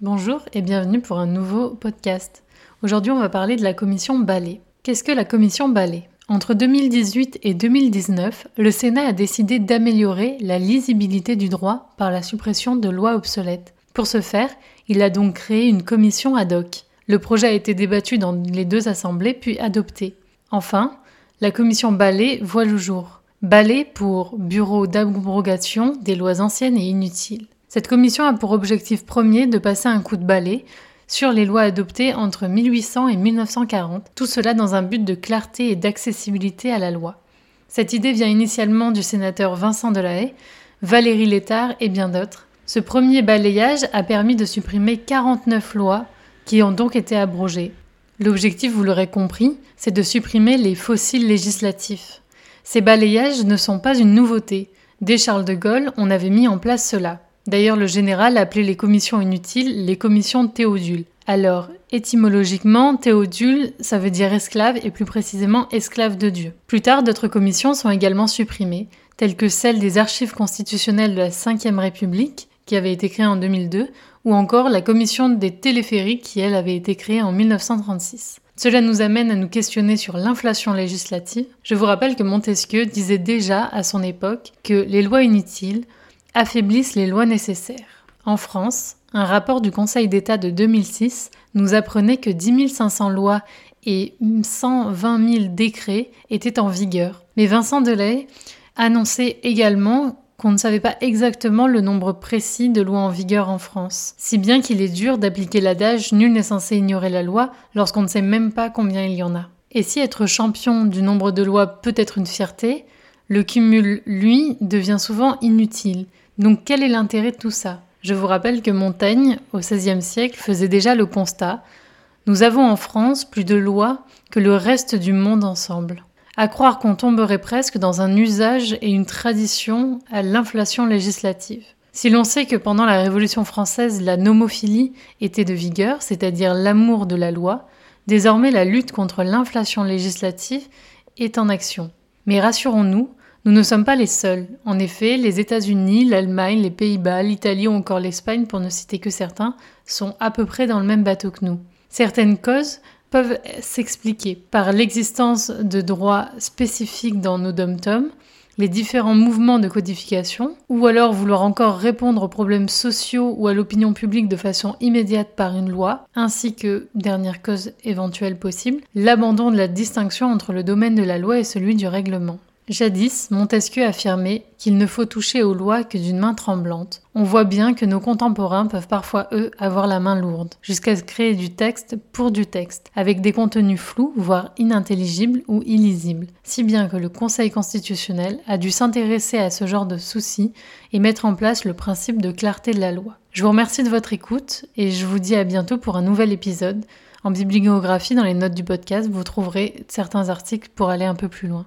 Bonjour et bienvenue pour un nouveau podcast. Aujourd'hui, on va parler de la commission Ballet. Qu'est-ce que la commission Ballet Entre 2018 et 2019, le Sénat a décidé d'améliorer la lisibilité du droit par la suppression de lois obsolètes. Pour ce faire, il a donc créé une commission ad hoc. Le projet a été débattu dans les deux assemblées puis adopté. Enfin, la commission Ballet voit le jour. Ballet pour Bureau d'abrogation des lois anciennes et inutiles. Cette commission a pour objectif premier de passer un coup de balai sur les lois adoptées entre 1800 et 1940, tout cela dans un but de clarté et d'accessibilité à la loi. Cette idée vient initialement du sénateur Vincent Delahaye, Valérie Létard et bien d'autres. Ce premier balayage a permis de supprimer 49 lois qui ont donc été abrogées. L'objectif, vous l'aurez compris, c'est de supprimer les fossiles législatifs. Ces balayages ne sont pas une nouveauté. Dès Charles de Gaulle, on avait mis en place cela. D'ailleurs, le général appelait les commissions inutiles les commissions Théodule. Alors, étymologiquement, Théodule, ça veut dire esclave et plus précisément esclave de Dieu. Plus tard, d'autres commissions sont également supprimées, telles que celle des archives constitutionnelles de la Ve République, qui avait été créée en 2002, ou encore la commission des téléphériques qui, elle, avait été créée en 1936. Cela nous amène à nous questionner sur l'inflation législative. Je vous rappelle que Montesquieu disait déjà à son époque que les lois inutiles affaiblissent les lois nécessaires. En France, un rapport du Conseil d'État de 2006 nous apprenait que 10 500 lois et 120 000 décrets étaient en vigueur. Mais Vincent Delay annonçait également qu'on ne savait pas exactement le nombre précis de lois en vigueur en France, si bien qu'il est dur d'appliquer l'adage Nul n'est censé ignorer la loi lorsqu'on ne sait même pas combien il y en a. Et si être champion du nombre de lois peut être une fierté, le cumul, lui, devient souvent inutile. Donc quel est l'intérêt de tout ça? Je vous rappelle que Montaigne, au XVIe siècle, faisait déjà le constat Nous avons en France plus de lois que le reste du monde ensemble à croire qu'on tomberait presque dans un usage et une tradition à l'inflation législative. Si l'on sait que pendant la Révolution française, la nomophilie était de vigueur, c'est-à-dire l'amour de la loi, désormais la lutte contre l'inflation législative est en action. Mais rassurons-nous, nous ne sommes pas les seuls. En effet, les États-Unis, l'Allemagne, les Pays-Bas, l'Italie ou encore l'Espagne, pour ne citer que certains, sont à peu près dans le même bateau que nous. Certaines causes peuvent s'expliquer par l'existence de droits spécifiques dans nos dom-toms, les différents mouvements de codification, ou alors vouloir encore répondre aux problèmes sociaux ou à l'opinion publique de façon immédiate par une loi, ainsi que, dernière cause éventuelle possible, l'abandon de la distinction entre le domaine de la loi et celui du règlement. Jadis, Montesquieu affirmait qu'il ne faut toucher aux lois que d'une main tremblante. On voit bien que nos contemporains peuvent parfois, eux, avoir la main lourde, jusqu'à créer du texte pour du texte, avec des contenus flous, voire inintelligibles ou illisibles, si bien que le Conseil constitutionnel a dû s'intéresser à ce genre de soucis et mettre en place le principe de clarté de la loi. Je vous remercie de votre écoute et je vous dis à bientôt pour un nouvel épisode. En bibliographie, dans les notes du podcast, vous trouverez certains articles pour aller un peu plus loin.